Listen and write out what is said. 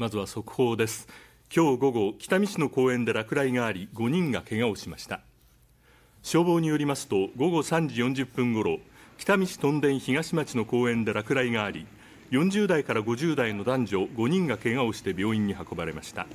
まずは速報です。今日午後北見市の公園で落雷があり5人が怪我をしました。消防によりますと午後3時40分ごろ北見市屯田東町の公園で落雷があり40代から50代の男女5人が怪我をして病院に運ばれました。